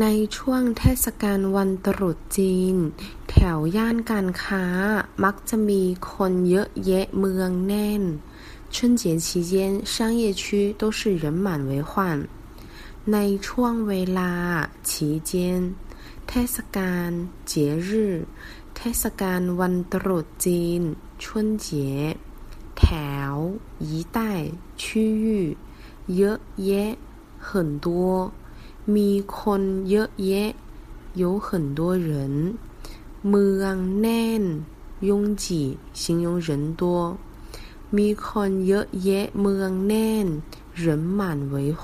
ในช่วงเทศกาลวันตรุษจีน แถวย่านการค้า มักจะมีคนเยอะแยะเมืองแน่น春节期间商业区都是人满为患ในช่วงเวลา期间เทศกาล节日เทศกาลวันตรุษจีน春节แถว一带区域เยอะแยะ很多 มีคนเยอะแยะ有很多人เมืองแน่น拥挤形容人多มีคนเยอะแยะเมืองแน่น人满为患